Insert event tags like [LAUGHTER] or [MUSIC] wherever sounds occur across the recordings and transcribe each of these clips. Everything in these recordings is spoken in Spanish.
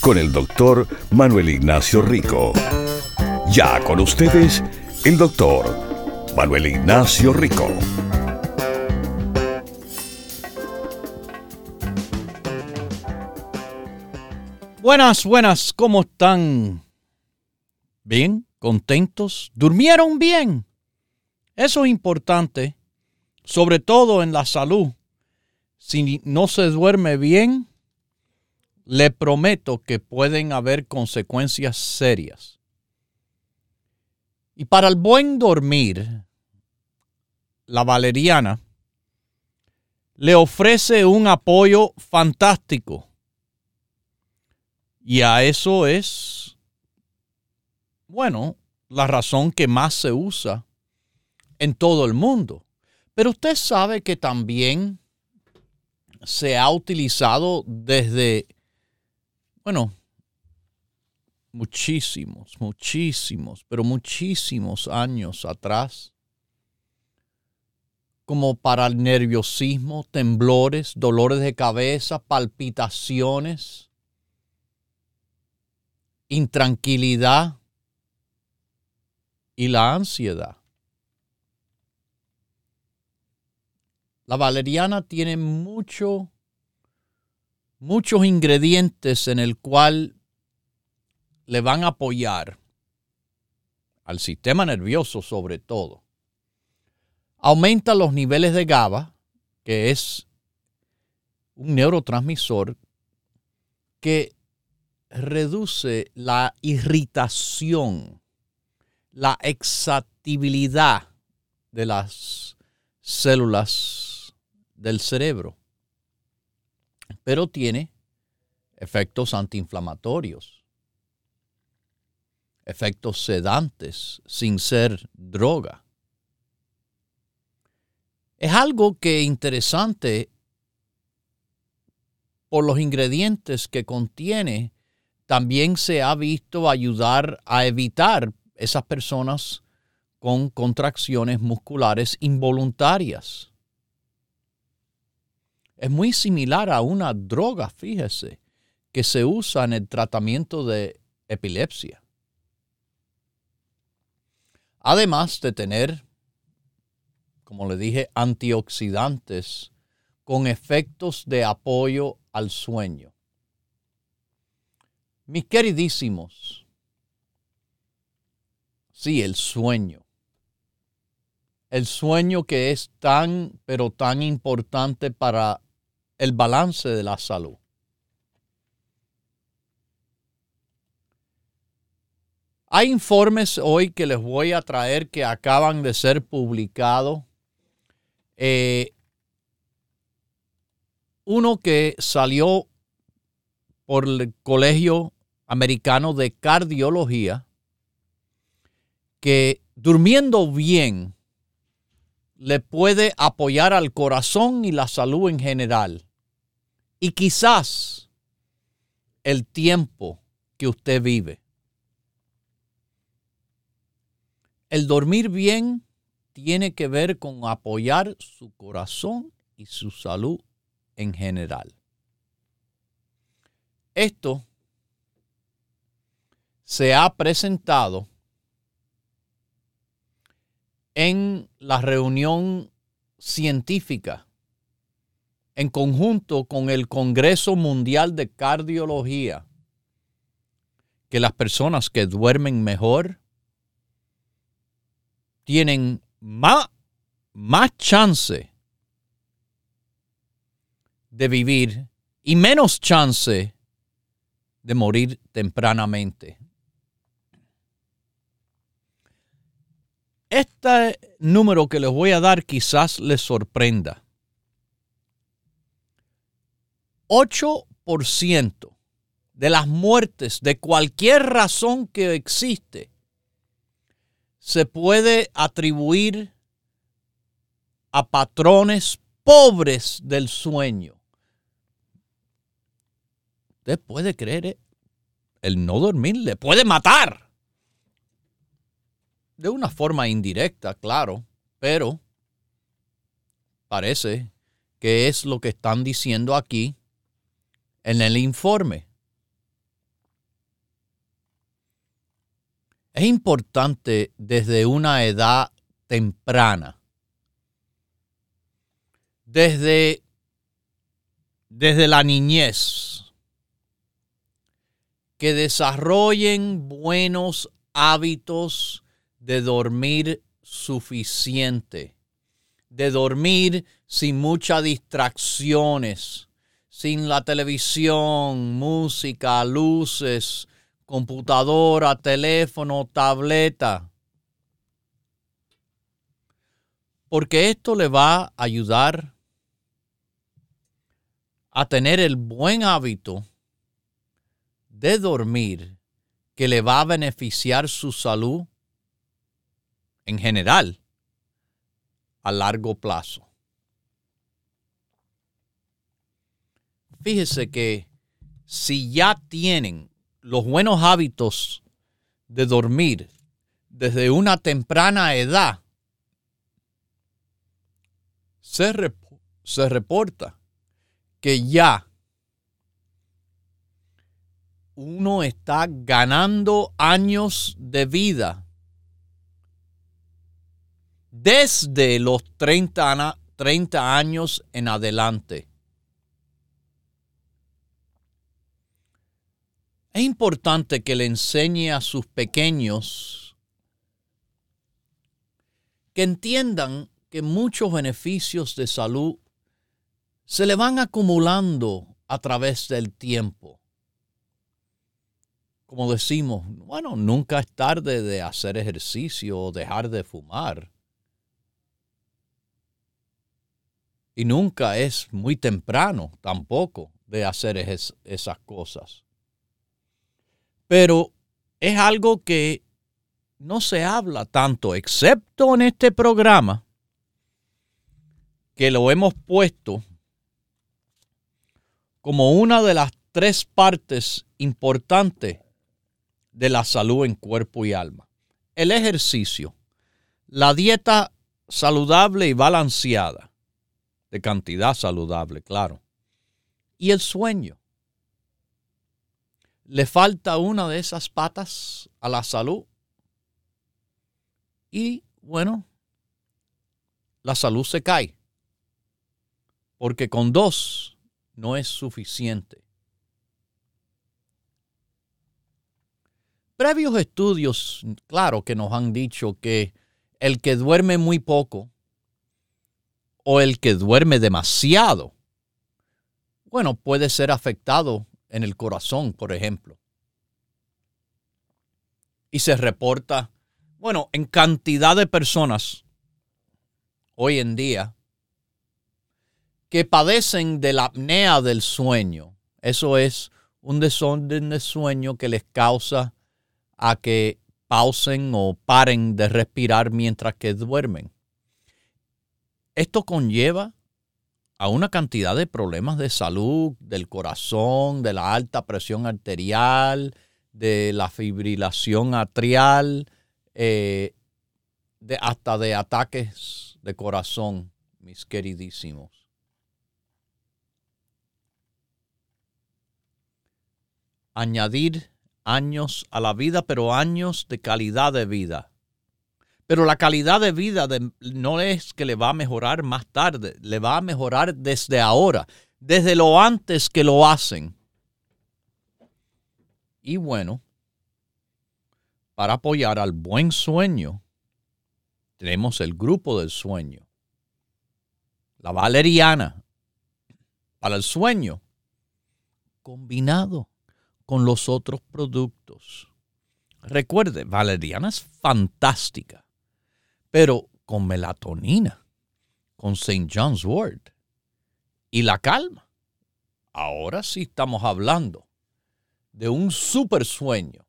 con el doctor Manuel Ignacio Rico. Ya con ustedes, el doctor Manuel Ignacio Rico. Buenas, buenas, ¿cómo están? ¿Bien? ¿Contentos? ¿Durmieron bien? Eso es importante, sobre todo en la salud. Si no se duerme bien, le prometo que pueden haber consecuencias serias. Y para el buen dormir, la valeriana le ofrece un apoyo fantástico. Y a eso es, bueno, la razón que más se usa en todo el mundo. Pero usted sabe que también se ha utilizado desde bueno, muchísimos, muchísimos, pero muchísimos años atrás, como para el nerviosismo, temblores, dolores de cabeza, palpitaciones, intranquilidad y la ansiedad. La valeriana tiene mucho muchos ingredientes en el cual le van a apoyar al sistema nervioso sobre todo. Aumenta los niveles de GABA, que es un neurotransmisor que reduce la irritación, la excitabilidad de las células del cerebro pero tiene efectos antiinflamatorios, efectos sedantes sin ser droga. Es algo que interesante por los ingredientes que contiene, también se ha visto ayudar a evitar esas personas con contracciones musculares involuntarias es muy similar a una droga, fíjese, que se usa en el tratamiento de epilepsia. Además de tener, como le dije, antioxidantes con efectos de apoyo al sueño. Mis queridísimos, sí, el sueño el sueño que es tan, pero tan importante para el balance de la salud. Hay informes hoy que les voy a traer que acaban de ser publicados. Eh, uno que salió por el Colegio Americano de Cardiología, que durmiendo bien le puede apoyar al corazón y la salud en general y quizás el tiempo que usted vive. El dormir bien tiene que ver con apoyar su corazón y su salud en general. Esto se ha presentado en la reunión científica en conjunto con el Congreso Mundial de Cardiología que las personas que duermen mejor tienen más, más chance de vivir y menos chance de morir tempranamente. Este número que les voy a dar quizás les sorprenda. 8% de las muertes, de cualquier razón que existe, se puede atribuir a patrones pobres del sueño. Usted puede creer, ¿eh? el no dormir le puede matar. De una forma indirecta, claro, pero parece que es lo que están diciendo aquí en el informe. Es importante desde una edad temprana, desde, desde la niñez, que desarrollen buenos hábitos de dormir suficiente, de dormir sin muchas distracciones, sin la televisión, música, luces, computadora, teléfono, tableta. Porque esto le va a ayudar a tener el buen hábito de dormir que le va a beneficiar su salud en general a largo plazo. Fíjese que si ya tienen los buenos hábitos de dormir desde una temprana edad, se, se reporta que ya uno está ganando años de vida desde los 30, 30 años en adelante. Es importante que le enseñe a sus pequeños que entiendan que muchos beneficios de salud se le van acumulando a través del tiempo. Como decimos, bueno, nunca es tarde de hacer ejercicio o dejar de fumar. Y nunca es muy temprano tampoco de hacer esas cosas. Pero es algo que no se habla tanto, excepto en este programa, que lo hemos puesto como una de las tres partes importantes de la salud en cuerpo y alma. El ejercicio, la dieta saludable y balanceada, de cantidad saludable, claro, y el sueño le falta una de esas patas a la salud. Y bueno, la salud se cae. Porque con dos no es suficiente. Previos estudios, claro, que nos han dicho que el que duerme muy poco o el que duerme demasiado, bueno, puede ser afectado en el corazón, por ejemplo. Y se reporta, bueno, en cantidad de personas hoy en día que padecen de la apnea del sueño. Eso es un desorden de sueño que les causa a que pausen o paren de respirar mientras que duermen. Esto conlleva a una cantidad de problemas de salud, del corazón, de la alta presión arterial, de la fibrilación atrial, eh, de, hasta de ataques de corazón, mis queridísimos. Añadir años a la vida, pero años de calidad de vida. Pero la calidad de vida no es que le va a mejorar más tarde, le va a mejorar desde ahora, desde lo antes que lo hacen. Y bueno, para apoyar al buen sueño, tenemos el grupo del sueño. La valeriana para el sueño, combinado con los otros productos. Recuerde, valeriana es fantástica pero con melatonina, con St. John's Wort y la calma. Ahora sí estamos hablando de un super sueño.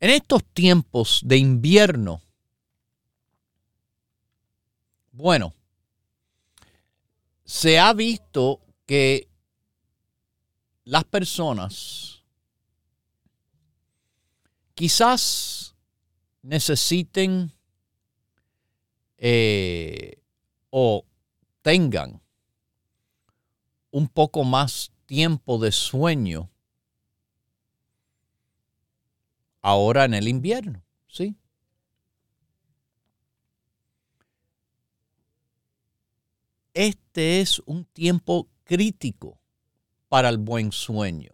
En estos tiempos de invierno, bueno, se ha visto que las personas quizás necesiten eh, o tengan un poco más tiempo de sueño ahora en el invierno, ¿sí? Este es un tiempo crítico para el buen sueño,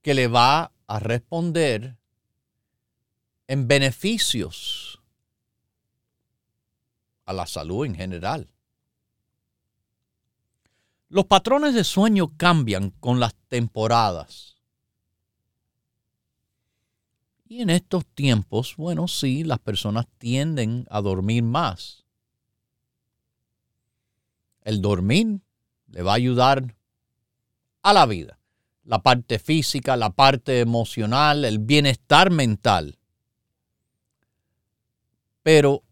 que le va a responder en beneficios a la salud en general. Los patrones de sueño cambian con las temporadas. Y en estos tiempos, bueno, sí, las personas tienden a dormir más. El dormir le va a ayudar a la vida. La parte física, la parte emocional, el bienestar mental. Pero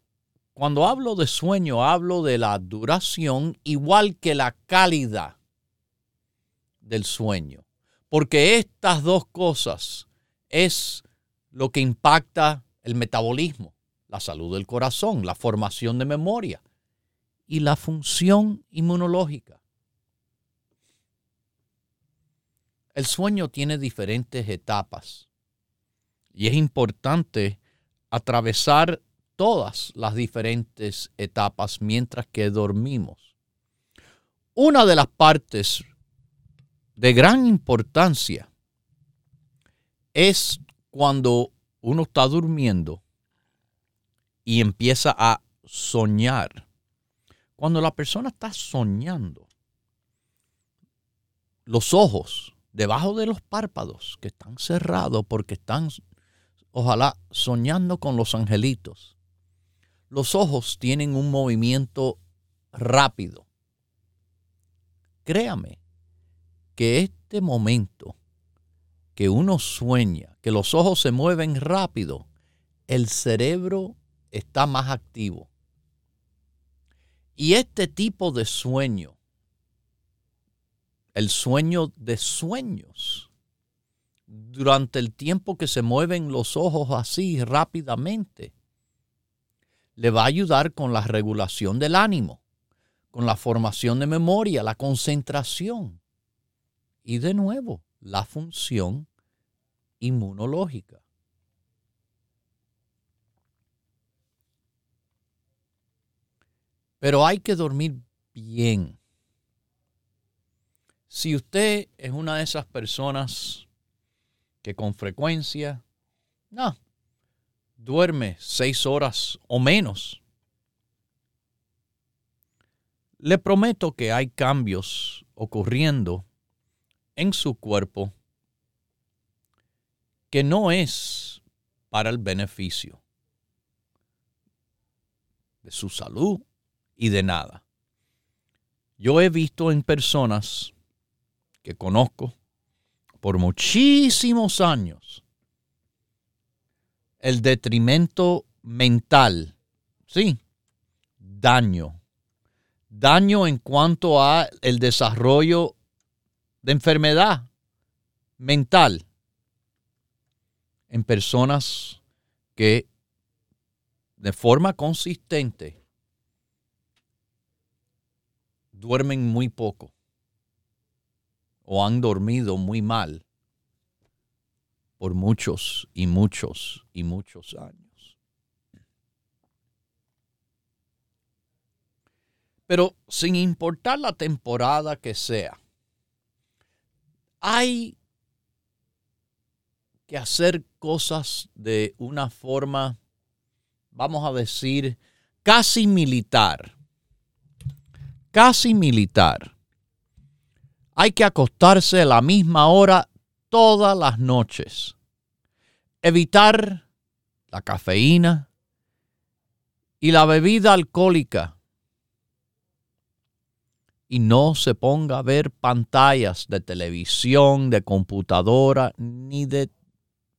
cuando hablo de sueño, hablo de la duración igual que la calidad del sueño. Porque estas dos cosas es lo que impacta el metabolismo, la salud del corazón, la formación de memoria y la función inmunológica. El sueño tiene diferentes etapas y es importante atravesar todas las diferentes etapas mientras que dormimos. Una de las partes de gran importancia es cuando uno está durmiendo y empieza a soñar. Cuando la persona está soñando, los ojos debajo de los párpados que están cerrados porque están, ojalá, soñando con los angelitos, los ojos tienen un movimiento rápido. Créame que este momento que uno sueña, que los ojos se mueven rápido, el cerebro está más activo. Y este tipo de sueño, el sueño de sueños, durante el tiempo que se mueven los ojos así rápidamente, le va a ayudar con la regulación del ánimo, con la formación de memoria, la concentración y de nuevo la función inmunológica. Pero hay que dormir bien. Si usted es una de esas personas que con frecuencia, no, duerme seis horas o menos, le prometo que hay cambios ocurriendo en su cuerpo que no es para el beneficio de su salud y de nada. Yo he visto en personas que conozco por muchísimos años el detrimento mental, sí, daño. Daño en cuanto a el desarrollo de enfermedad mental en personas que de forma consistente duermen muy poco o han dormido muy mal por muchos y muchos y muchos años. Pero sin importar la temporada que sea, hay que hacer cosas de una forma, vamos a decir, casi militar. Casi militar. Hay que acostarse a la misma hora todas las noches. Evitar la cafeína y la bebida alcohólica. y no se ponga a ver pantallas de televisión, de computadora, ni de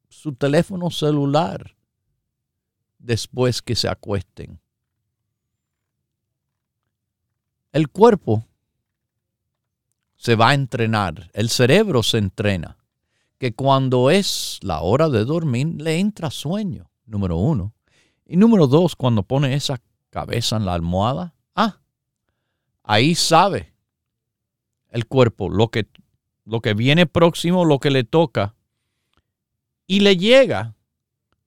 su teléfono celular después que se acuesten. El cuerpo se va a entrenar, el cerebro se entrena, que cuando es la hora de dormir le entra sueño, número uno. Y número dos, cuando pone esa cabeza en la almohada, ah, ahí sabe el cuerpo lo que, lo que viene próximo, lo que le toca, y le llega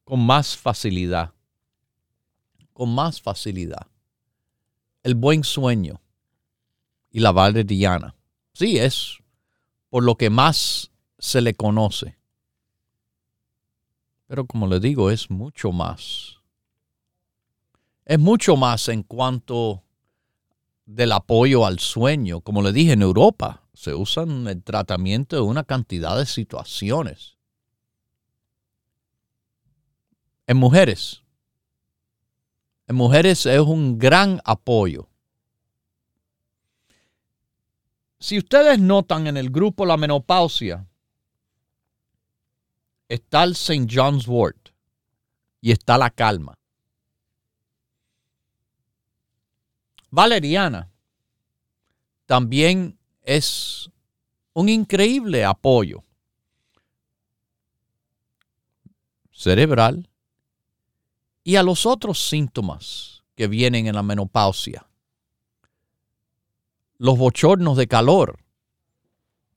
con más facilidad, con más facilidad. El buen sueño y la valeriana. Sí, es por lo que más se le conoce. Pero como le digo, es mucho más. Es mucho más en cuanto del apoyo al sueño. Como le dije, en Europa se usa en el tratamiento de una cantidad de situaciones. En mujeres, en mujeres es un gran apoyo. Si ustedes notan en el grupo La Menopausia, está el St. John's Wort y está la calma. Valeriana también es un increíble apoyo cerebral y a los otros síntomas que vienen en la menopausia. Los bochornos de calor,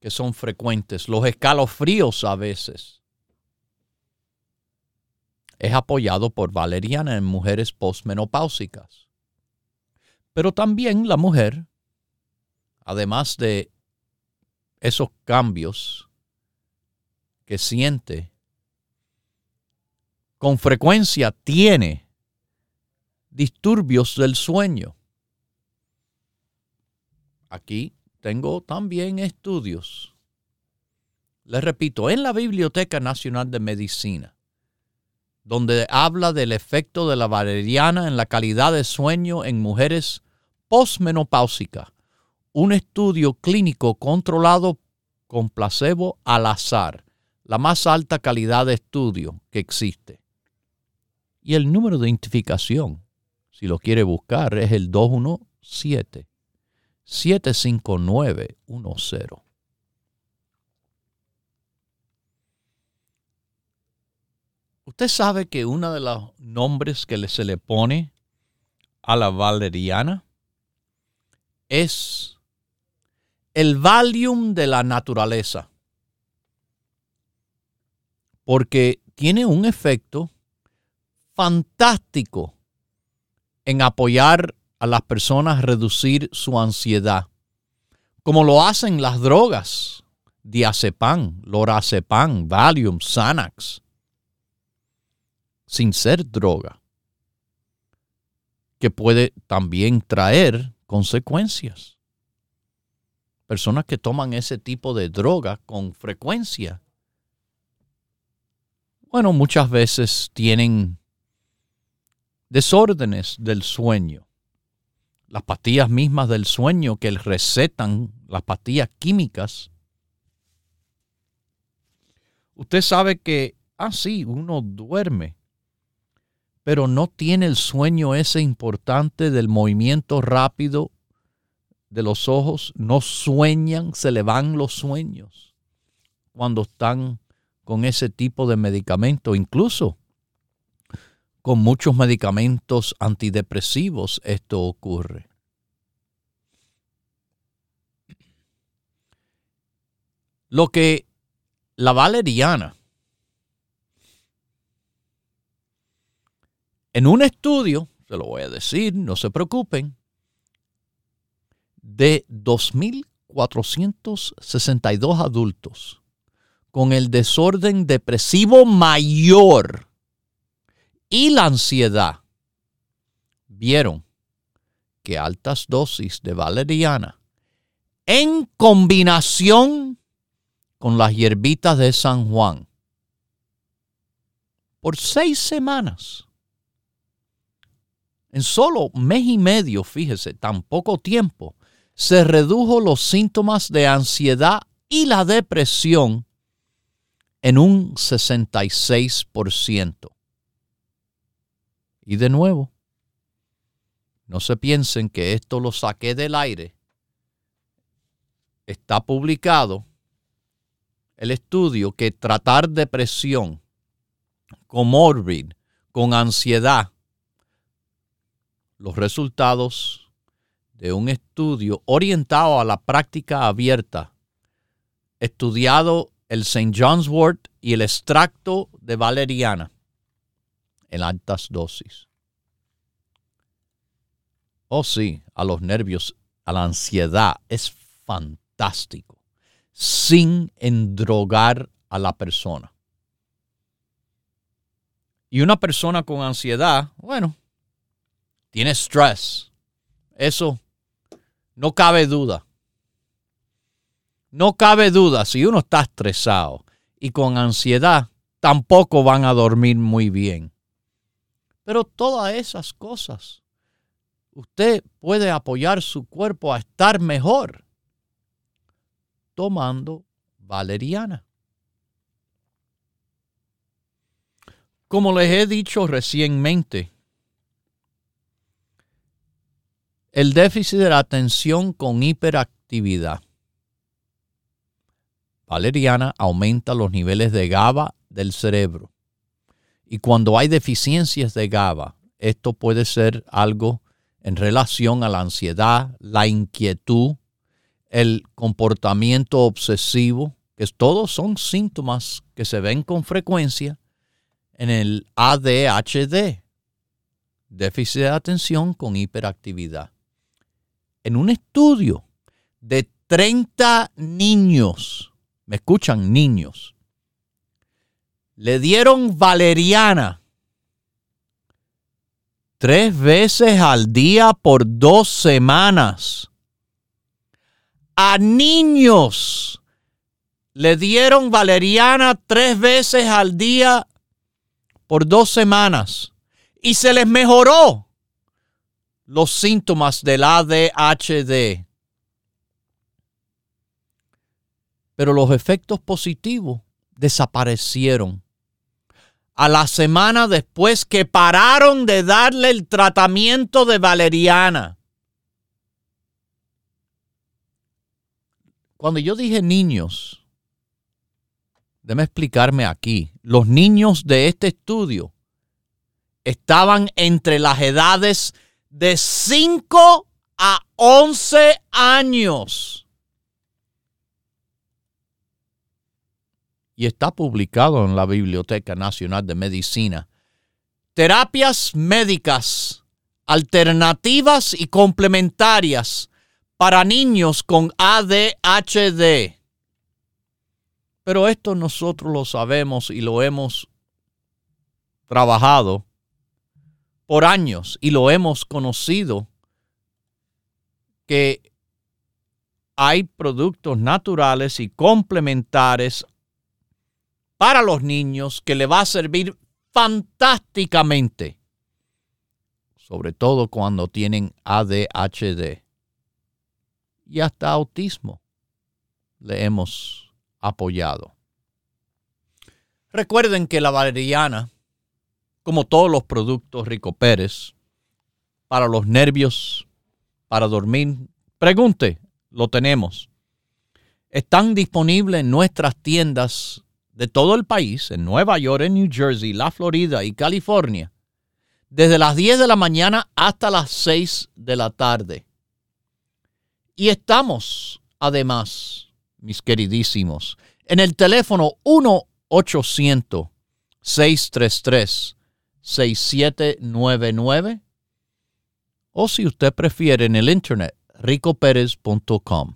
que son frecuentes, los escalofríos a veces. Es apoyado por valeriana en mujeres postmenopáusicas. Pero también la mujer, además de esos cambios que siente, con frecuencia tiene disturbios del sueño. Aquí tengo también estudios. Les repito, en la Biblioteca Nacional de Medicina donde habla del efecto de la valeriana en la calidad de sueño en mujeres postmenopáusica, un estudio clínico controlado con placebo al azar, la más alta calidad de estudio que existe. Y el número de identificación, si lo quiere buscar, es el 217 75910. Usted sabe que uno de los nombres que se le pone a la valeriana es el Valium de la naturaleza, porque tiene un efecto fantástico en apoyar las personas reducir su ansiedad, como lo hacen las drogas, diazepam, lorazepam, Valium, Xanax, sin ser droga, que puede también traer consecuencias. Personas que toman ese tipo de droga con frecuencia, bueno, muchas veces tienen desórdenes del sueño. Las pastillas mismas del sueño que recetan, las pastillas químicas. Usted sabe que, ah, sí, uno duerme pero no tiene el sueño ese importante del movimiento rápido de los ojos, no sueñan, se le van los sueños cuando están con ese tipo de medicamento, incluso con muchos medicamentos antidepresivos esto ocurre. Lo que la valeriana En un estudio, se lo voy a decir, no se preocupen, de 2.462 adultos con el desorden depresivo mayor y la ansiedad, vieron que altas dosis de valeriana en combinación con las hierbitas de San Juan por seis semanas en solo mes y medio, fíjese, tan poco tiempo, se redujo los síntomas de ansiedad y la depresión en un 66%. Y de nuevo, no se piensen que esto lo saqué del aire. Está publicado el estudio que tratar depresión comorbid con ansiedad, los resultados de un estudio orientado a la práctica abierta, estudiado el St. John's Wort y el extracto de valeriana en altas dosis. Oh sí, a los nervios, a la ansiedad, es fantástico, sin endrogar a la persona. Y una persona con ansiedad, bueno, tiene estrés. Eso no cabe duda. No cabe duda, si uno está estresado y con ansiedad, tampoco van a dormir muy bien. Pero todas esas cosas usted puede apoyar su cuerpo a estar mejor tomando valeriana. Como les he dicho recientemente, el déficit de la atención con hiperactividad. Valeriana aumenta los niveles de GABA del cerebro. Y cuando hay deficiencias de GABA, esto puede ser algo en relación a la ansiedad, la inquietud, el comportamiento obsesivo, que todos son síntomas que se ven con frecuencia en el ADHD, déficit de atención con hiperactividad. En un estudio de 30 niños, me escuchan niños, le dieron valeriana tres veces al día por dos semanas. A niños le dieron valeriana tres veces al día por dos semanas y se les mejoró los síntomas del ADHD. Pero los efectos positivos desaparecieron a la semana después que pararon de darle el tratamiento de valeriana. Cuando yo dije niños, déme explicarme aquí, los niños de este estudio estaban entre las edades de 5 a 11 años. Y está publicado en la Biblioteca Nacional de Medicina. Terapias médicas alternativas y complementarias para niños con ADHD. Pero esto nosotros lo sabemos y lo hemos trabajado por años y lo hemos conocido que hay productos naturales y complementares para los niños que le va a servir fantásticamente, sobre todo cuando tienen ADHD y hasta autismo. Le hemos apoyado. Recuerden que la valeriana, como todos los productos Rico Pérez, para los nervios, para dormir, pregunte, lo tenemos. Están disponibles en nuestras tiendas de todo el país, en Nueva York, en New Jersey, la Florida y California, desde las 10 de la mañana hasta las 6 de la tarde. Y estamos, además, mis queridísimos, en el teléfono 1-800-633-6799 o si usted prefiere en el internet, ricoperez.com.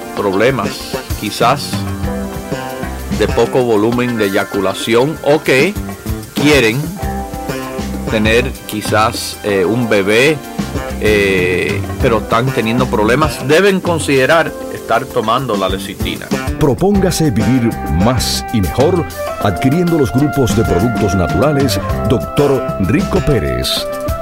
problemas, quizás de poco volumen de eyaculación o que quieren tener quizás eh, un bebé, eh, pero están teniendo problemas, deben considerar estar tomando la lecitina. Propóngase vivir más y mejor adquiriendo los grupos de productos naturales Dr. Rico Pérez.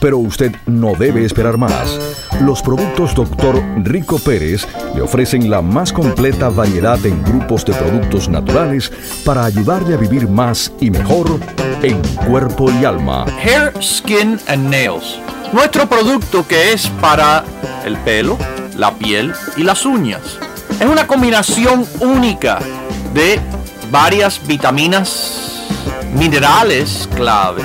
Pero usted no debe esperar más. Los productos Dr. Rico Pérez le ofrecen la más completa variedad en grupos de productos naturales para ayudarle a vivir más y mejor en cuerpo y alma. Hair, Skin and Nails. Nuestro producto que es para el pelo, la piel y las uñas. Es una combinación única de varias vitaminas, minerales claves,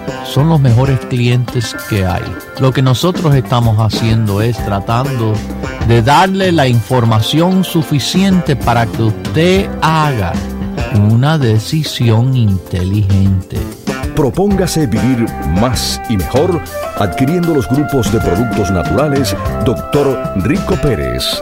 son los mejores clientes que hay. Lo que nosotros estamos haciendo es tratando de darle la información suficiente para que usted haga una decisión inteligente. Propóngase vivir más y mejor adquiriendo los grupos de productos naturales Dr. Rico Pérez.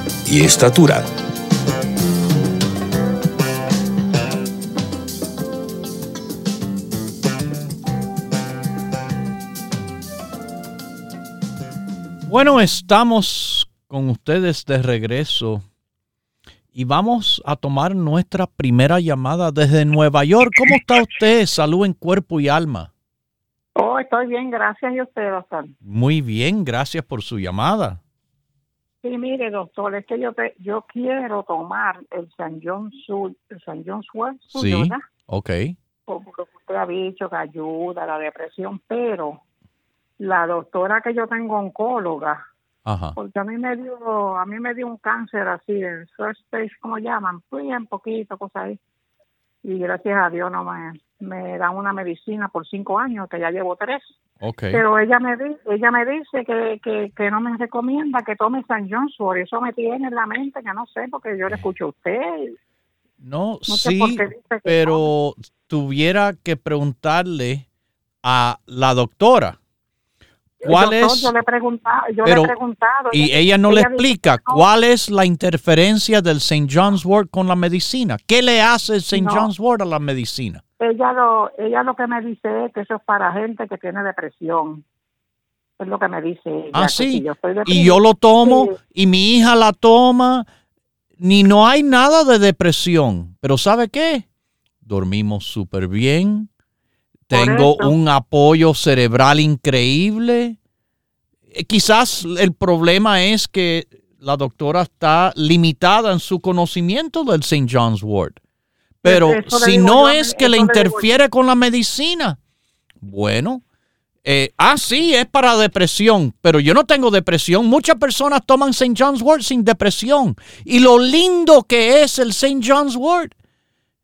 estatura. Bueno, estamos con ustedes de regreso y vamos a tomar nuestra primera llamada desde Nueva York. ¿Cómo está usted? Salud en cuerpo y alma. Oh, estoy bien, gracias. ¿Y usted, doctor? Muy bien, gracias por su llamada. Sí, mire, doctor, es que yo yo quiero tomar el San John Sur, el San John Sword, sí, ¿verdad? ok. Porque usted ha dicho que ayuda a la depresión, pero la doctora que yo tengo oncóloga, porque a mí me dio, a mí me dio un cáncer así en first stage, como llaman, bien poquito, cosas ahí. Y gracias a Dios no me, me dan una medicina por cinco años, que ya llevo tres. Okay. Pero ella me dice, ella me dice que, que, que no me recomienda que tome San Por Eso me tiene en la mente, que no sé, porque yo le escucho a usted. No, sí, pero tuviera que preguntarle a la doctora ¿Cuál es? Yo le he preguntado, yo le he preguntado y ella, no le explica cuál es la interferencia del St. John's Wort con la medicina. ¿Qué le hace el St. John's Wort a la medicina? Ella lo, ella lo que me dice es que eso es para gente que tiene depresión. Es lo que me dice ella. Ah, sí. y yo lo tomo y mi hija la toma. Ni no hay nada de depresión. Pero ¿sabe qué? Dormimos súper bien tengo un apoyo cerebral increíble. Eh, quizás el problema es que la doctora está limitada en su conocimiento del St. John's Wort. Pero si no es que le interfiere con la medicina, bueno, eh, ah, sí, es para depresión, pero yo no tengo depresión. Muchas personas toman St. John's Wort sin depresión. Y lo lindo que es el St. John's Wort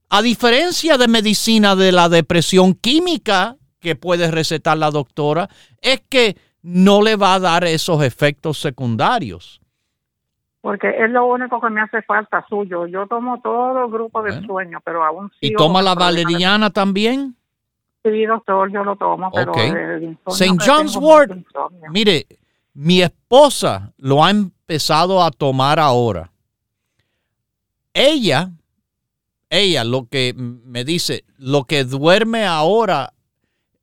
a diferencia de medicina de la depresión química que puede recetar la doctora, es que no le va a dar esos efectos secundarios. Porque es lo único que me hace falta suyo. Yo tomo todo el grupo de sueño, pero aún ¿Y toma la valeriana también? Sí, doctor, yo lo tomo, pero St. John's Wort, mire, mi esposa lo ha empezado a tomar ahora. Ella ella lo que me dice, lo que duerme ahora,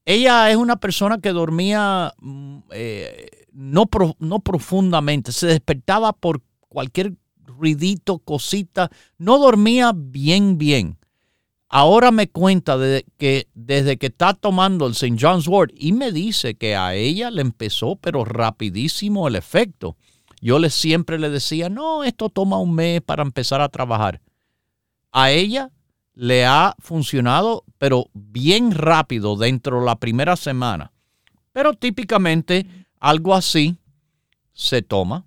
ella es una persona que dormía mm, eh, no, no profundamente, se despertaba por cualquier ruidito, cosita, no dormía bien, bien. Ahora me cuenta que desde que está tomando el St. John's Wort y me dice que a ella le empezó, pero rapidísimo el efecto. Yo le siempre le decía, no, esto toma un mes para empezar a trabajar a ella le ha funcionado, pero bien rápido dentro de la primera semana. Pero típicamente algo así se toma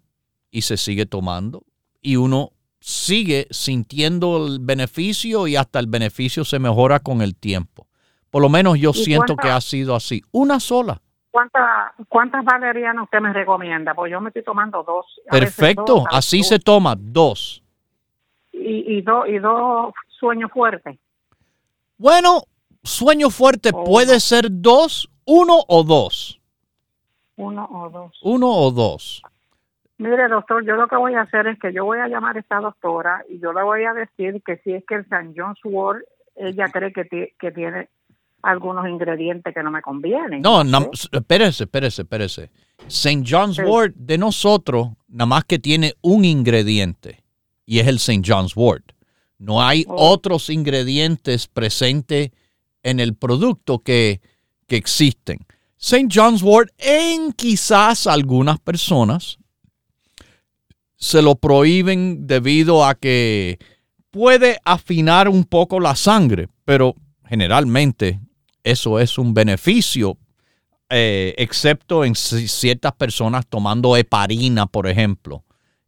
y se sigue tomando y uno sigue sintiendo el beneficio y hasta el beneficio se mejora con el tiempo. Por lo menos yo siento que ha sido así. Una sola. ¿Cuántas valerianas usted me recomienda? Pues yo me estoy tomando dos. Perfecto, así se toma, dos y, y dos y dos sueños fuertes. Bueno, sueño fuerte oh. puede ser dos, uno o dos. Uno o dos. Uno o dos. Mire, doctor, yo lo que voy a hacer es que yo voy a llamar a esta doctora y yo le voy a decir que si es que el San John's Wort, ella cree que, que tiene algunos ingredientes que no me convienen. No, no espérese, espérese, espérese. St. John's Wort de nosotros, nada más que tiene un ingrediente y es el St. John's Wort. No hay oh. otros ingredientes presentes en el producto que, que existen. St. John's Wort en quizás algunas personas se lo prohíben debido a que puede afinar un poco la sangre, pero generalmente eso es un beneficio, eh, excepto en ciertas personas tomando heparina, por ejemplo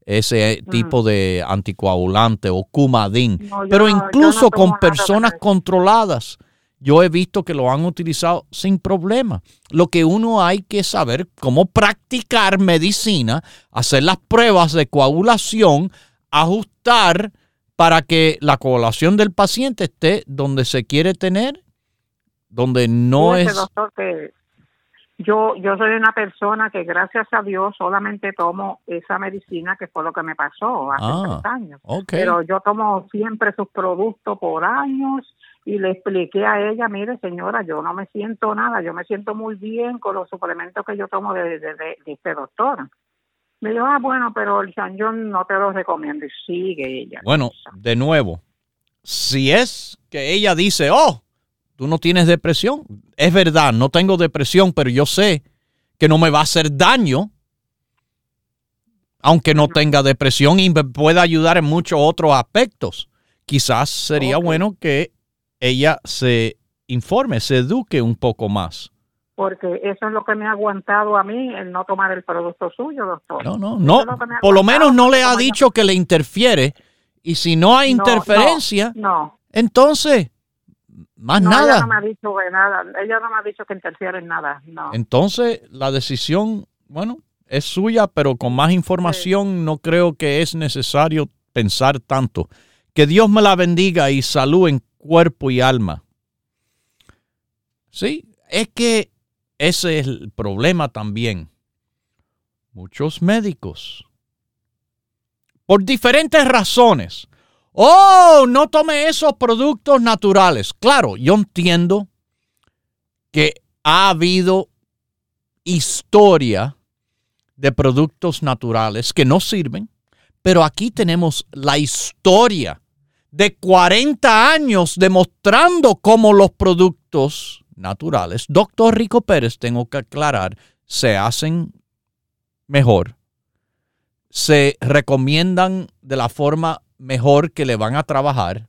ese mm. tipo de anticoagulante o Coumadin. Pero incluso con personas controladas, yo he visto que lo han utilizado sin problema. Lo que uno hay que saber cómo practicar medicina, hacer las pruebas de coagulación ajustar para que la coagulación del paciente esté donde se quiere tener, donde no es... Doctor, que yo, yo soy una persona que gracias a Dios solamente tomo esa medicina que fue lo que me pasó hace ah, tres años. Pero yo tomo siempre sus productos por años y le expliqué a ella, mire señora, yo no me siento nada, yo me siento muy bien con los suplementos que yo tomo de, de, este doctor. Me dijo, ah, bueno, pero el San John no te lo recomiendo. Y sigue ella. Bueno, de nuevo, si es que ella dice, oh, tú no tienes depresión. Es verdad, no tengo depresión, pero yo sé que no me va a hacer daño, aunque no tenga depresión y me pueda ayudar en muchos otros aspectos. Quizás sería bueno que ella se informe, se eduque un poco más. Porque eso es lo que me ha aguantado a mí, el no tomar el producto suyo, doctor. No, no, no. Por lo menos no le ha dicho que le interfiere. Y si no hay interferencia, no, entonces más nada. Ella no me ha dicho nada. Ella no me ha dicho que interfiere en nada. No. Entonces, la decisión, bueno, es suya, pero con más información no creo que es necesario pensar tanto. Que Dios me la bendiga y salud en cuerpo y alma. Sí, es que ese es el problema también. Muchos médicos, por diferentes razones, Oh, no tome esos productos naturales. Claro, yo entiendo que ha habido historia de productos naturales que no sirven, pero aquí tenemos la historia de 40 años demostrando cómo los productos naturales, doctor Rico Pérez, tengo que aclarar, se hacen mejor, se recomiendan de la forma mejor que le van a trabajar.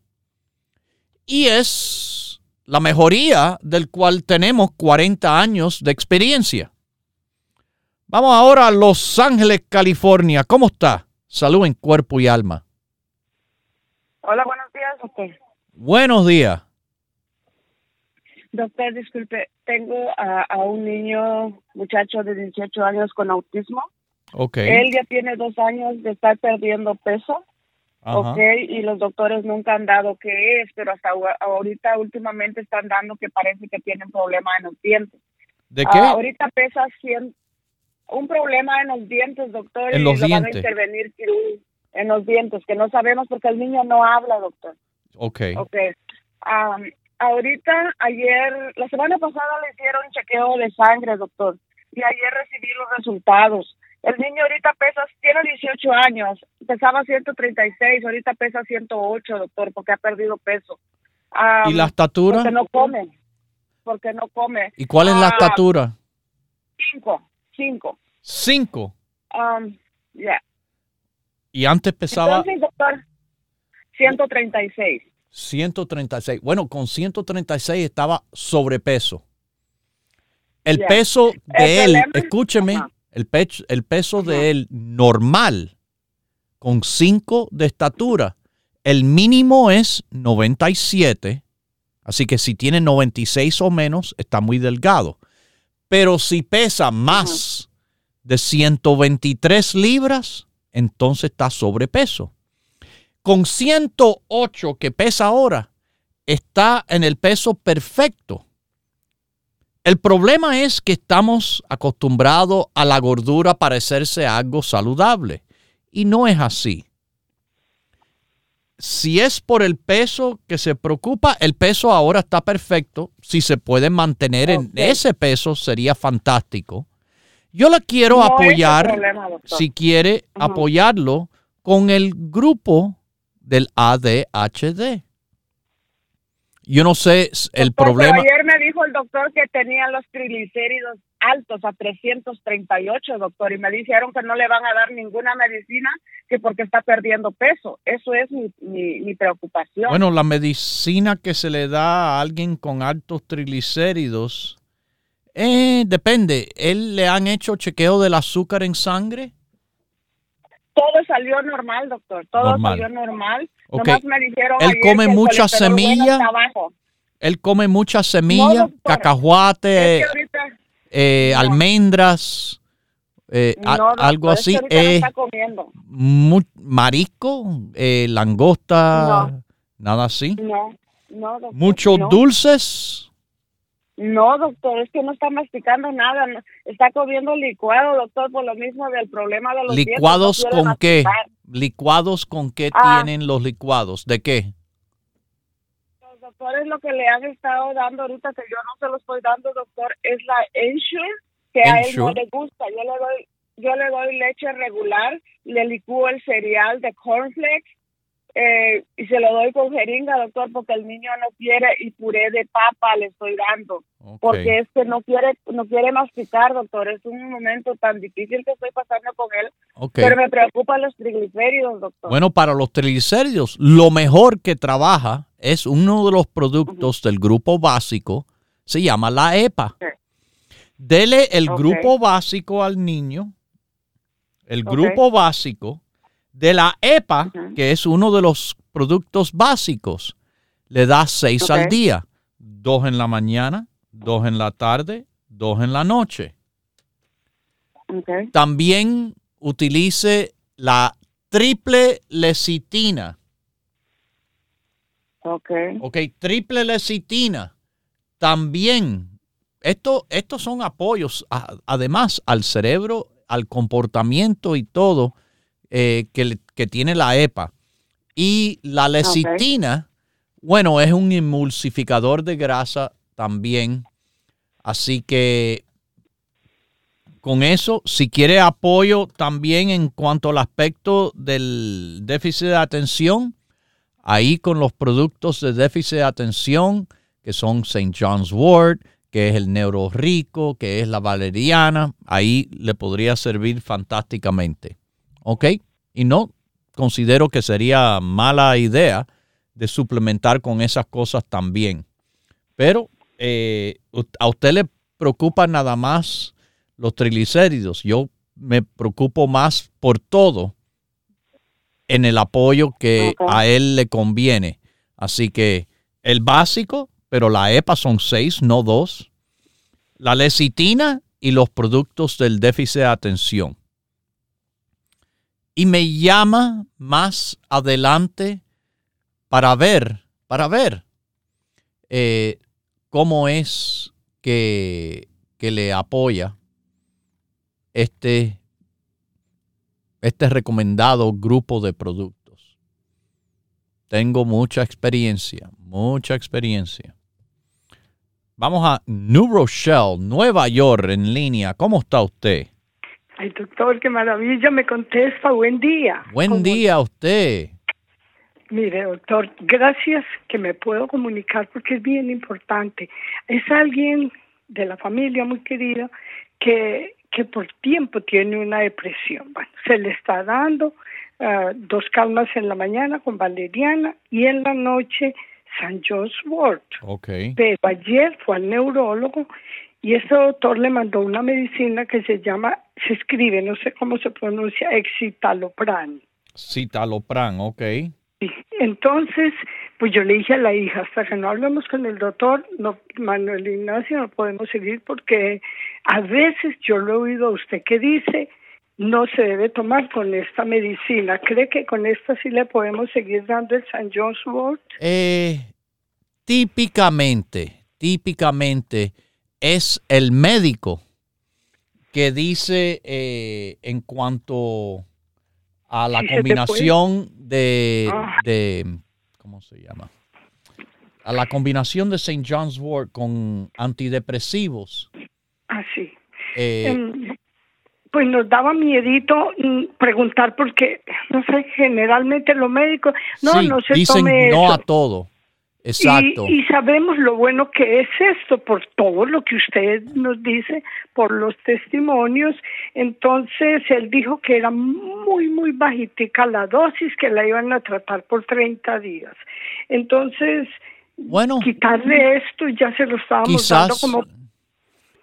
Y es la mejoría del cual tenemos 40 años de experiencia. Vamos ahora a Los Ángeles, California. ¿Cómo está? Salud en cuerpo y alma. Hola, buenos días, doctor. Buenos días. Doctor, disculpe, tengo a, un niño, muchacho de 18 años con autismo. Okay. Él ya tiene dos años de estar perdiendo peso Ok, y los doctores nunca han dado qué es, pero hasta ahorita últimamente están dando que parece que tienen problema en los dientes. ¿De qué? Ah, ahorita pesa 100, un problema en los dientes, doctor, y lo van a intervenir en los dientes, que no sabemos porque el niño no habla, doctor. Ok. Ok. ahorita, ayer, la semana pasada le hicieron chequeo de sangre, doctor, y ayer recibí los resultados. El niño ahorita pesa, tiene 18 años, pesaba 136, ahorita pesa 108, doctor, porque ha perdido peso. ¿Y la estatura? Porque no come, porque no come. ¿Y cuál es la ah, estatura? Cinco, cinco. ¿Cinco? Um, ya. ¿Y antes pesaba? Entonces, doctor, 136. 136. Bueno, con 136 estaba sobrepeso. El peso de él, escúcheme, el, pecho, el peso de él normal, con 5 de estatura, el mínimo es 97. Así que si tiene 96 o menos, está muy delgado. Pero si pesa más de 123 libras, entonces está sobrepeso. Con 108 que pesa ahora, está en el peso perfecto. El problema es que estamos acostumbrados a la gordura parecerse algo saludable y no es así. Si es por el peso que se preocupa, el peso ahora está perfecto. Si se puede mantener en ese peso sería fantástico. Yo la quiero apoyar, si quiere apoyarlo, con el grupo del ADHD. Yo no sé el problema. Ayer me dijo el doctor que tenía los triglicéridos altos a 338, doctor, y me dijeron que no le van a dar ninguna medicina que porque está perdiendo peso. Eso es mi, preocupación. Bueno, la medicina que se le da a alguien con altos triglicéridos, eh, depende. ¿Él le han hecho chequeo del azúcar en sangre? Todo salió normal, doctor. Todo salió normal. Nomás me dijeron Él come mucha semilla. Él come mucha semilla, cacahuate, eh, almendras, Eh, algo así. Eh, marisco, eh, langosta, nada así. No, no. Doctor, Muchos dulces. No, doctor, es que no está masticando nada. Está comiendo licuado, doctor, por lo mismo del problema de los ¿Licuados con qué? ¿Licuados con qué ah. tienen los licuados? ¿De qué? Los doctores lo que le han estado dando ahorita, que yo no se los estoy dando, doctor, es la Ensure, que a él no le gusta. Yo le doy yo le doy leche regular, le licúo el cereal de cornflakes eh, y se lo doy con jeringa, doctor, porque el niño no quiere y puré de papa le estoy dando, porque es que no quiere no quiere masticar, doctor. Es un momento tan difícil que estoy pasando con él, pero me preocupan los triglicéridos, doctor. Bueno, para los triglicéridos, lo mejor que trabaja es uno de los productos del grupo básico, se llama la EPA. Dele el grupo básico al niño, el grupo básico de la EPA, que es uno de los productos básicos, le da seis al día, dos en la mañana, dos en la tarde, dos en la noche. También utilice la triple lecitina. Ok. Ok, triple lecitina. También, esto, estos son apoyos, además, al cerebro, al comportamiento y todo eh, que, tiene la EPA. Y la lecitina, bueno, es un emulsificador de grasa también. Así que con eso, si quiere apoyo también en cuanto al aspecto del déficit de atención, ahí con los productos de déficit de atención, que son St. John's Wort, que es el Neuro Rico, que es la valeriana, ahí le podría servir fantásticamente. ¿Ok? Y no considero que sería mala idea de suplementar con esas cosas también. Pero eh, a usted le preocupa nada más los triglicéridos. Yo me preocupo más por todo en el apoyo que a él le conviene. Así que el básico, pero la EPA son seis, no dos. La lecitina y los productos del déficit de atención y me llama más adelante para ver, para ver eh, cómo es que, que, le apoya este, este recomendado grupo de productos. Tengo mucha experiencia, mucha experiencia. Vamos a New Rochelle, Nueva York, en línea. ¿Cómo está usted? Ay, doctor, qué maravilla, me contesta. Buen día. Buen día a usted. Mire, doctor, gracias que me puedo comunicar porque es bien importante. Es alguien de la familia muy querida que, que por tiempo tiene una depresión. Bueno, se le está dando ah, dos calmas en la mañana con valeriana y en la noche San John's Wort. Okay. Pero ayer fue al neurólogo y ese doctor le mandó una medicina que se llama, se escribe, no sé cómo se pronuncia, excitalopran. Citalopran, ok. Entonces, pues yo le dije a la hija, hasta que no hablemos con el doctor, no, Manuel Ignacio, no podemos seguir porque a veces yo lo he oído a usted que dice, no se debe tomar con esta medicina. ¿Cree que con esta sí le podemos seguir dando el San John's Wort? Eh, típicamente, típicamente es el médico que dice eh, en cuanto a la combinación de, ah. de, ¿cómo se llama? A la combinación de St. John's Wort con antidepresivos. Ah, sí. Eh, em, pues nos daba miedito preguntar porque, no sé, generalmente los médicos, no, no se dicen no a todo. Exacto. Y, sabemos lo bueno que es esto por todo lo que usted nos dice, por los testimonios. Entonces, él dijo que era muy, muy bajitica la dosis, que la iban a tratar por 30 días. Entonces, bueno, quitarle esto ya se lo estábamos dando como...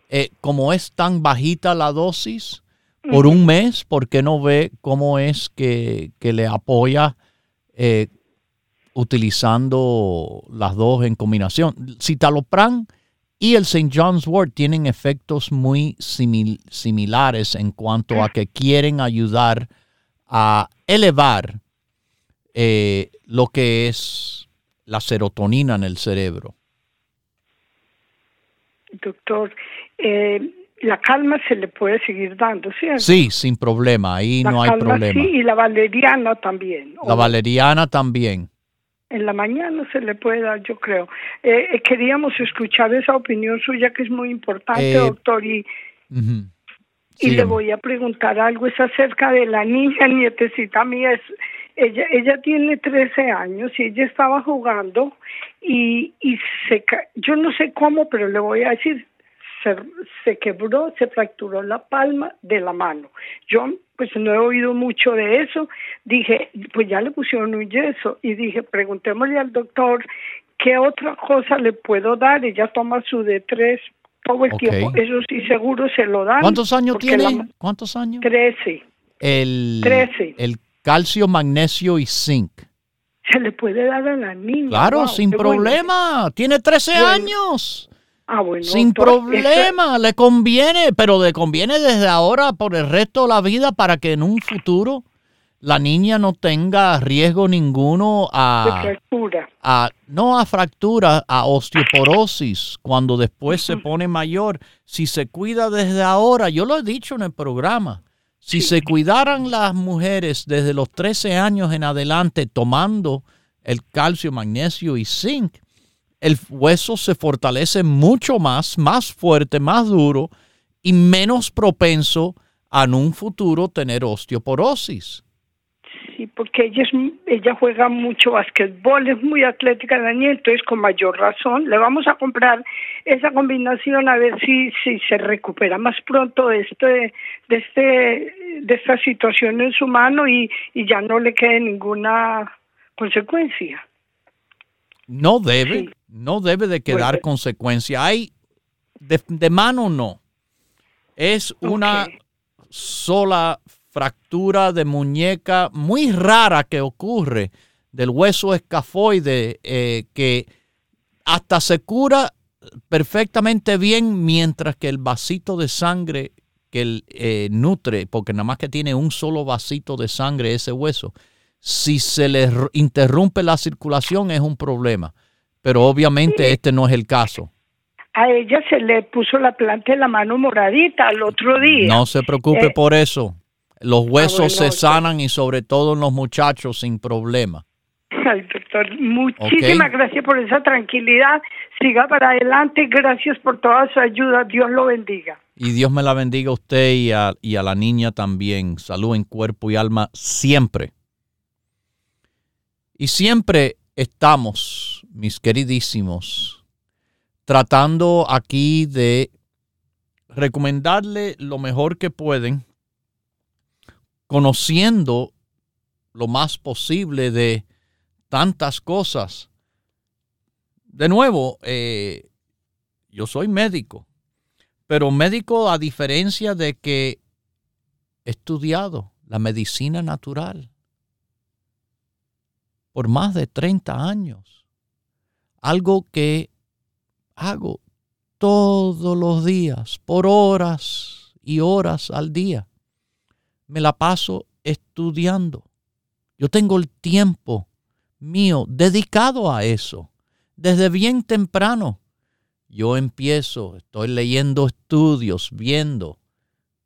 Eh, como es tan bajita la dosis, por un mes, ¿por qué no ve cómo es que, que le apoya eh, utilizando las dos en combinación. Citalopran y el St. John's Wort tienen efectos muy similares en cuanto a que quieren ayudar a elevar eh, lo que es la serotonina en el cerebro. Doctor, eh, la calma se le puede seguir dando, ¿cierto? Sí, sin problema, ahí no hay problema. Sí, y la valeriana también. La valeriana también en la mañana se le puede dar, yo creo. Eh, eh, queríamos escuchar esa opinión suya que es muy importante, eh, doctor, y, y le voy a preguntar algo, es acerca de la [LAUGHS] niña nietecita mía, es, ella, ella tiene 13 años y ella estaba jugando y, y se, yo no sé cómo, pero le voy a decir, se, se quebró, se fracturó la palma de la mano. Yo pues no he oído mucho de eso. Dije, pues ya le pusieron un yeso y dije, preguntémosle al doctor qué otra cosa le puedo dar. Ella toma su D3 todo el tiempo. Eso sí, seguro se lo dan. ¿Cuántos años tiene? ¿Cuántos años? Trece. El, El calcio, magnesio y zinc. Se le puede dar a la niña. Claro, sin problema. Tiene 13 años. Ah, Sin problema, le conviene, pero le conviene desde ahora por el resto de la vida para que en un futuro la niña no tenga riesgo ninguno a, fractura. a no a fractura, a osteoporosis cuando después se pone mayor. Si se cuida desde ahora, yo lo he dicho en el programa, si se cuidaran las mujeres desde los 13 años en adelante tomando el calcio, magnesio y zinc, el hueso se fortalece mucho más, más fuerte, más duro y menos propenso a en un futuro tener osteoporosis. Sí, porque ella, ella juega mucho basquetbol, es muy atlética la entonces con mayor razón le vamos a comprar esa combinación a ver si, se recupera más pronto de este, de este, de esta situación en su mano y ya no le quede ninguna consecuencia. No debe, no debe de quedar consecuencia. Hay, de, mano no. Es una sola fractura de muñeca muy rara que ocurre del hueso escafoide eh, que hasta se cura perfectamente bien mientras que el vasito de sangre que eh, nutre, porque nada más que tiene un solo vasito de sangre ese hueso, si se le interrumpe la circulación es un problema, pero obviamente este no es el caso. A ella se le puso la planta de la mano moradita al otro día. No se preocupe eh, por eso. Los huesos se sanan y sobre todo en los muchachos sin problema. Ay, doctor, muchísimas gracias por esa tranquilidad. Siga para adelante. Gracias por toda su ayuda. Dios lo bendiga. Y Dios me la bendiga a usted y a, y a la niña también. Salud en cuerpo y alma siempre. Y siempre estamos, mis queridísimos, tratando aquí de recomendarle lo mejor que pueden, conociendo lo más posible de tantas cosas. De nuevo, eh, yo soy médico, pero médico a diferencia de que he estudiado la medicina natural por más de 30 años. Algo que hago todos los días, por horas y horas al día. Me la paso estudiando. Yo tengo el tiempo mío dedicado a eso. Desde bien temprano yo empiezo, estoy leyendo estudios, viendo.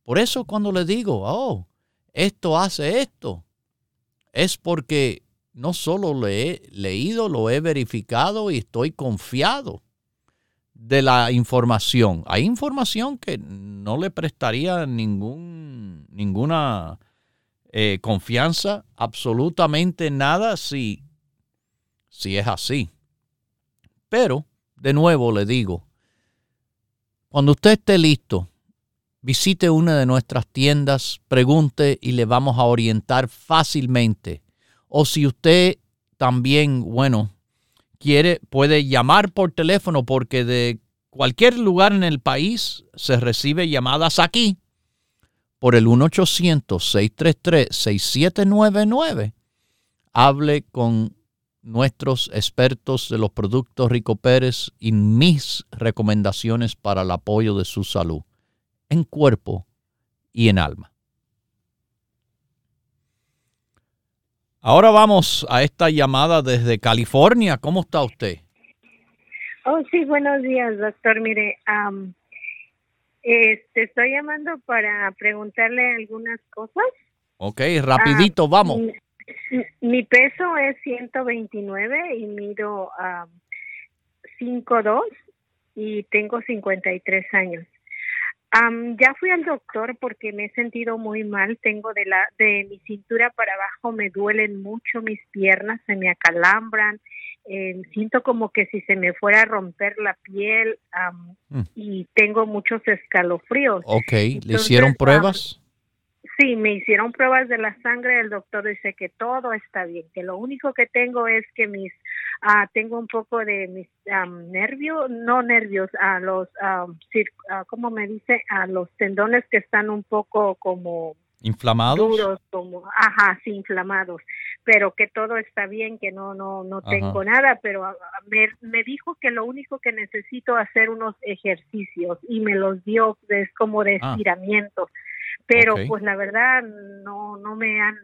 Por eso cuando le digo, oh, esto hace esto, es porque no solo lo he leído, lo he verificado y estoy confiado de la información. Hay información que no le prestaría ningún, ninguna eh, confianza, absolutamente nada si, si es así. Pero, de nuevo le digo, cuando usted esté listo, visite una de nuestras tiendas, pregunte y le vamos a orientar fácilmente o si usted también, bueno, quiere, puede llamar por teléfono porque de cualquier lugar en el país se recibe llamadas aquí por el 1-800-633-6799. Hable con nuestros expertos de los productos Rico Pérez y mis recomendaciones para el apoyo de su salud en cuerpo y en alma. Ahora vamos a esta llamada desde California. ¿Cómo está usted? Oh, sí, buenos días, doctor. Mire, este, estoy llamando para preguntarle algunas cosas. Ok, rapidito, ah, vamos. Mi, peso es 129 y mido um, 5'2 y tengo 53 años ya fui al doctor porque me he sentido muy mal. Tengo de la de mi cintura para abajo me duelen mucho mis piernas, se me acalambran. Eh, siento como que si se me fuera a romper la piel mm. y tengo muchos escalofríos. Ok, ¿le hicieron pruebas? Sí, me hicieron pruebas de la sangre. El doctor dice que todo está bien, que lo único que tengo es que mis ah, tengo un poco de mis nervios, no nervios, a los, um, ¿cómo me dice? A los tendones que están un poco como inflamados, duros, como, ajá, sí, inflamados, pero que todo está bien, que no, no, no tengo nada, pero me, me dijo que lo único que necesito hacer unos ejercicios y me los dio, es como de ah. Pero pues la verdad no, no me han,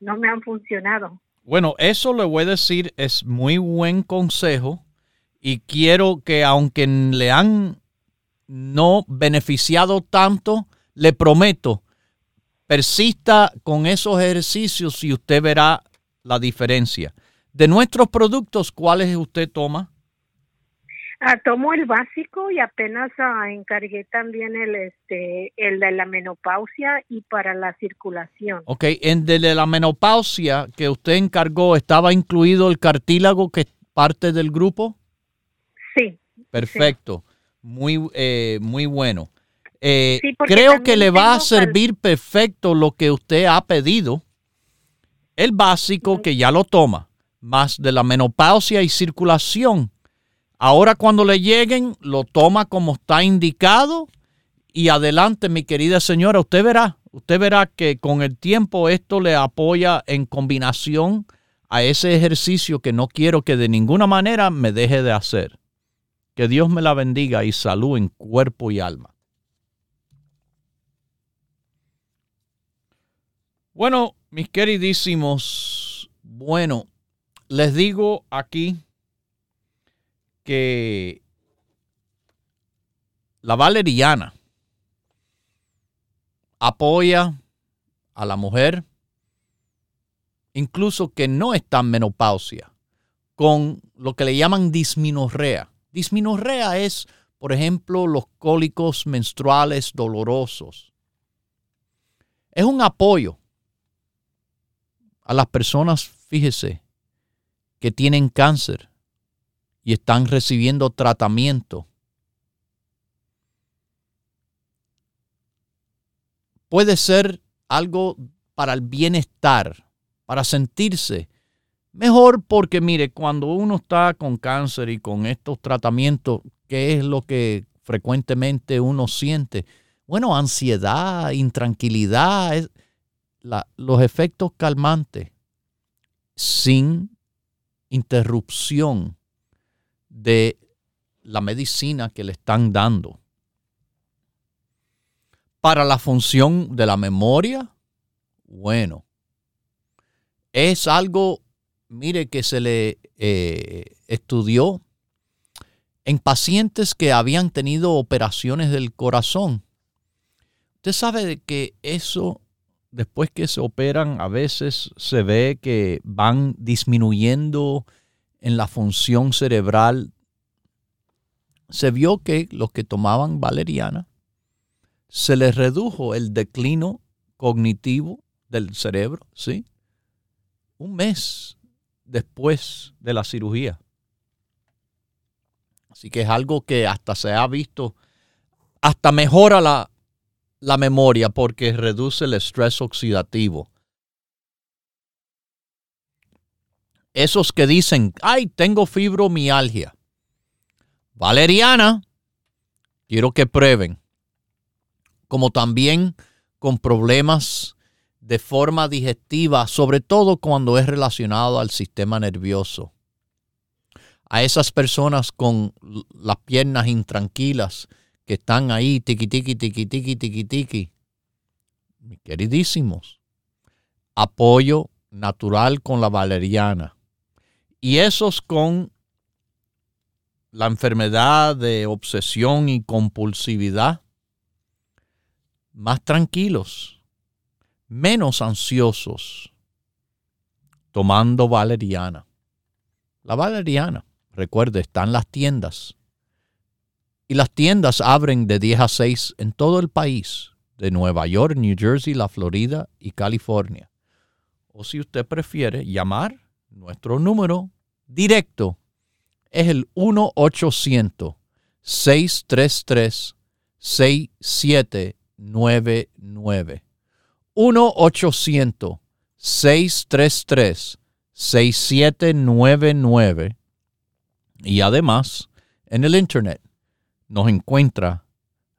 no me han funcionado. Bueno, eso le voy a decir, es muy buen consejo y quiero que aunque le han no beneficiado tanto, le prometo, persista con esos ejercicios y usted verá la diferencia. De nuestros productos, ¿cuáles usted toma? Ah, tomo el básico y apenas ah, encargué también el este el de la menopausia y para la circulación. Ok, en de la menopausia que usted encargó, ¿estaba incluido el cartílago que es parte del grupo? Sí. Perfecto, muy, eh, muy bueno. Eh, creo que le va a servir perfecto lo que usted ha pedido. El básico que ya lo toma, más de la menopausia y circulación Ahora cuando le lleguen, lo toma como está indicado y adelante, mi querida señora, usted verá, usted verá que con el tiempo esto le apoya en combinación a ese ejercicio que no quiero que de ninguna manera me deje de hacer. Que Dios me la bendiga y salud en cuerpo y alma. Bueno, mis queridísimos, bueno, les digo aquí que la valeriana apoya a la mujer, incluso que no está en menopausia, con lo que le llaman disminorrea. Disminorrea es, por ejemplo, los cólicos menstruales dolorosos. Es un apoyo a las personas, fíjese, que tienen cáncer, y están recibiendo tratamiento. Puede ser algo para el bienestar, para sentirse mejor, porque mire, cuando uno está con cáncer y con estos tratamientos, ¿qué es lo que frecuentemente uno siente? Bueno, ansiedad, intranquilidad, los efectos calmantes sin interrupción de la medicina que le están dando. Para la función de la memoria, bueno, es algo, mire, que se le eh, estudió en pacientes que habían tenido operaciones del corazón. Usted sabe que eso, después que se operan, a veces se ve que van disminuyendo en la función cerebral, se vio que los que tomaban valeriana se les redujo el declino cognitivo del cerebro, ¿sí? Un mes después de la cirugía. Así que es algo que hasta se ha visto, hasta mejora la, la memoria porque reduce el estrés oxidativo. Esos que dicen, ay, tengo fibromialgia. Valeriana, quiero que prueben. Como también con problemas de forma digestiva, sobre todo cuando es relacionado al sistema nervioso. a esas personas con las piernas intranquilas que están ahí, tiqui, tiqui, tiqui, tiqui, tiqui, tiqui. Mis queridísimos, apoyo natural con la valeriana. Y esos con la enfermedad de obsesión y compulsividad, más tranquilos, menos ansiosos, tomando valeriana. La valeriana, recuerde, está en las tiendas. Y las tiendas abren de 10 a 6 en todo el país, de Nueva York, New Jersey, la Florida y California. O si usted prefiere llamar, nuestro número directo es el 1-800-633-6799. 1-800-633-6799. Y además, en el internet nos encuentra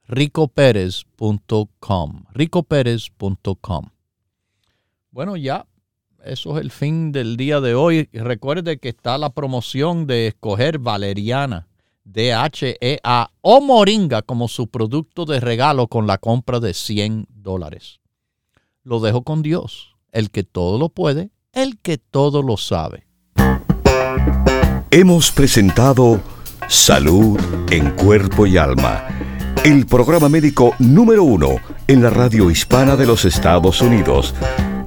ricoperez.com. ricoperez.com. Bueno, ya eso es el fin del día de hoy. recuerde que está la promoción de escoger valeriana, DHEA o moringa como su producto de regalo con la compra de 100 dólares. Lo dejo con Dios, el que todo lo puede, el que todo lo sabe. Hemos presentado Salud en Cuerpo y Alma, el programa médico número uno en la radio hispana de los Estados Unidos